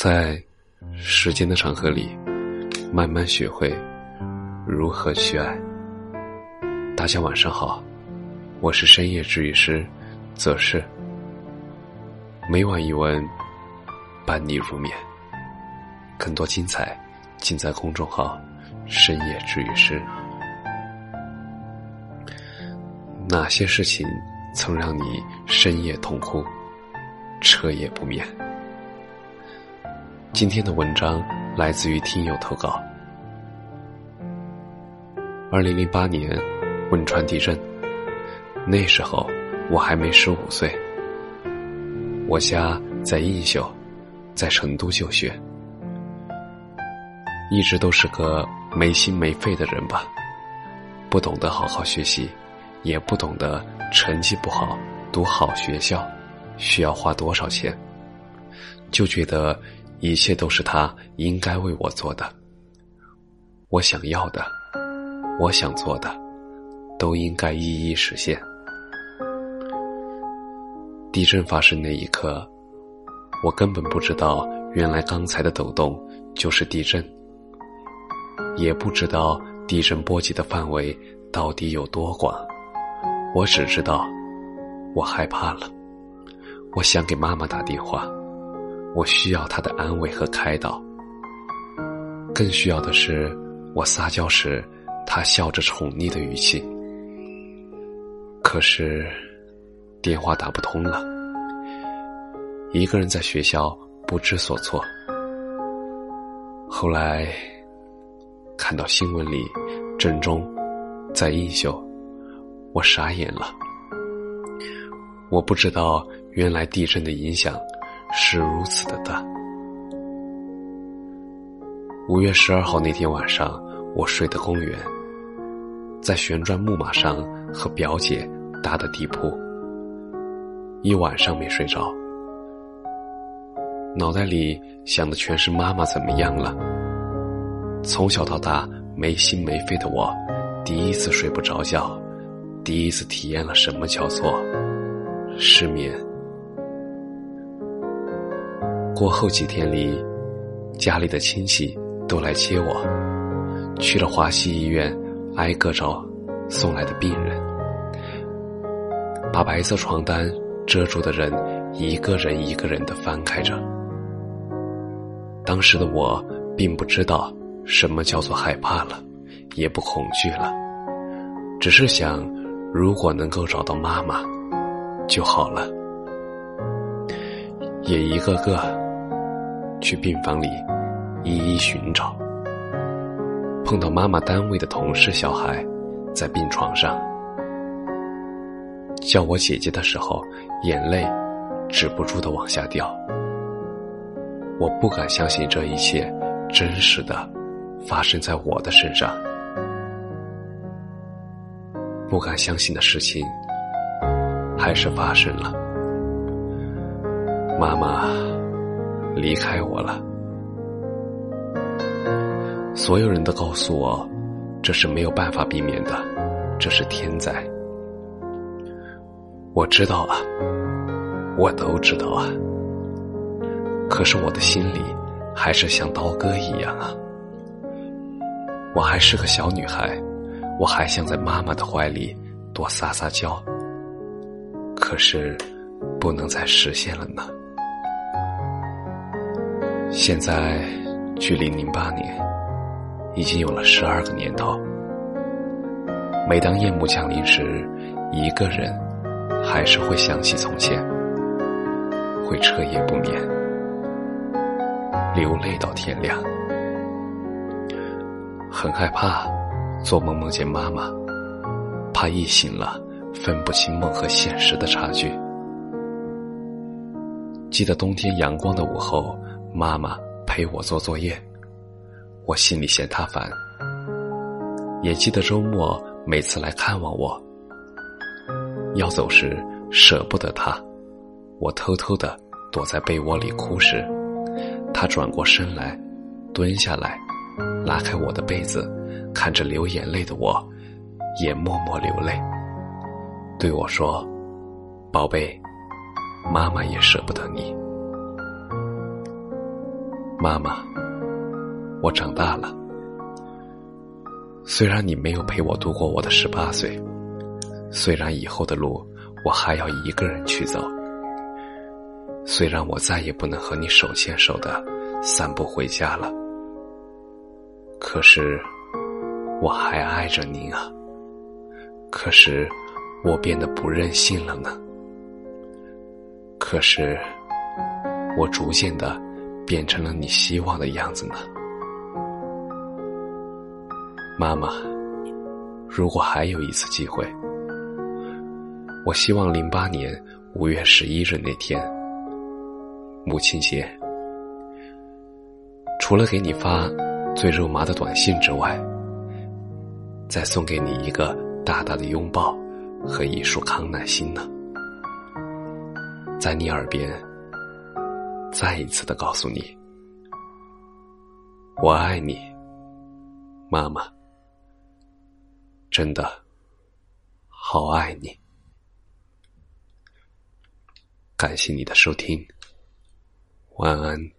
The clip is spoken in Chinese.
在时间的长河里，慢慢学会如何去爱。大家晚上好，我是深夜治愈师则是每晚一文伴你入眠，更多精彩尽在公众号“深夜治愈师”。哪些事情曾让你深夜痛哭、彻夜不眠？今天的文章来自于听友投稿。二零零八年汶川地震，那时候我还没十五岁，我家在映秀，在成都就学，一直都是个没心没肺的人吧，不懂得好好学习，也不懂得成绩不好读好学校需要花多少钱，就觉得。一切都是他应该为我做的，我想要的，我想做的，都应该一一实现。地震发生那一刻，我根本不知道，原来刚才的抖动就是地震，也不知道地震波及的范围到底有多广。我只知道，我害怕了，我想给妈妈打电话。我需要他的安慰和开导，更需要的是我撒娇时他笑着宠溺的语气。可是电话打不通了，一个人在学校不知所措。后来看到新闻里震中在映秀，我傻眼了。我不知道原来地震的影响。是如此的大。五月十二号那天晚上，我睡的公园，在旋转木马上和表姐搭的地铺，一晚上没睡着，脑袋里想的全是妈妈怎么样了。从小到大没心没肺的我，第一次睡不着觉，第一次体验了什么叫做失眠。过后几天里，家里的亲戚都来接我，去了华西医院，挨个找送来的病人，把白色床单遮住的人，一个人一个人的翻开着。当时的我并不知道什么叫做害怕了，也不恐惧了，只是想，如果能够找到妈妈就好了，也一个个。去病房里一一寻找，碰到妈妈单位的同事小孩在病床上，叫我姐姐的时候，眼泪止不住的往下掉。我不敢相信这一切真实的发生在我的身上，不敢相信的事情还是发生了，妈妈。离开我了，所有人都告诉我，这是没有办法避免的，这是天灾。我知道啊，我都知道啊，可是我的心里还是像刀割一样啊。我还是个小女孩，我还想在妈妈的怀里多撒撒娇，可是不能再实现了呢。现在，距离零八年已经有了十二个年头。每当夜幕降临时，一个人还是会想起从前，会彻夜不眠，流泪到天亮。很害怕做梦梦见妈妈，怕一醒了分不清梦和现实的差距。记得冬天阳光的午后。妈妈陪我做作业，我心里嫌她烦。也记得周末每次来看望我，要走时舍不得她，我偷偷的躲在被窝里哭时，她转过身来，蹲下来，拉开我的被子，看着流眼泪的我，也默默流泪，对我说：“宝贝，妈妈也舍不得你。”妈妈，我长大了。虽然你没有陪我度过我的十八岁，虽然以后的路我还要一个人去走，虽然我再也不能和你手牵手的散步回家了，可是我还爱着您啊。可是我变得不任性了呢。可是我逐渐的。变成了你希望的样子呢，妈妈。如果还有一次机会，我希望零八年五月十一日那天，母亲节，除了给你发最肉麻的短信之外，再送给你一个大大的拥抱和一束康乃馨呢，在你耳边。再一次的告诉你，我爱你，妈妈，真的好爱你。感谢你的收听，晚安。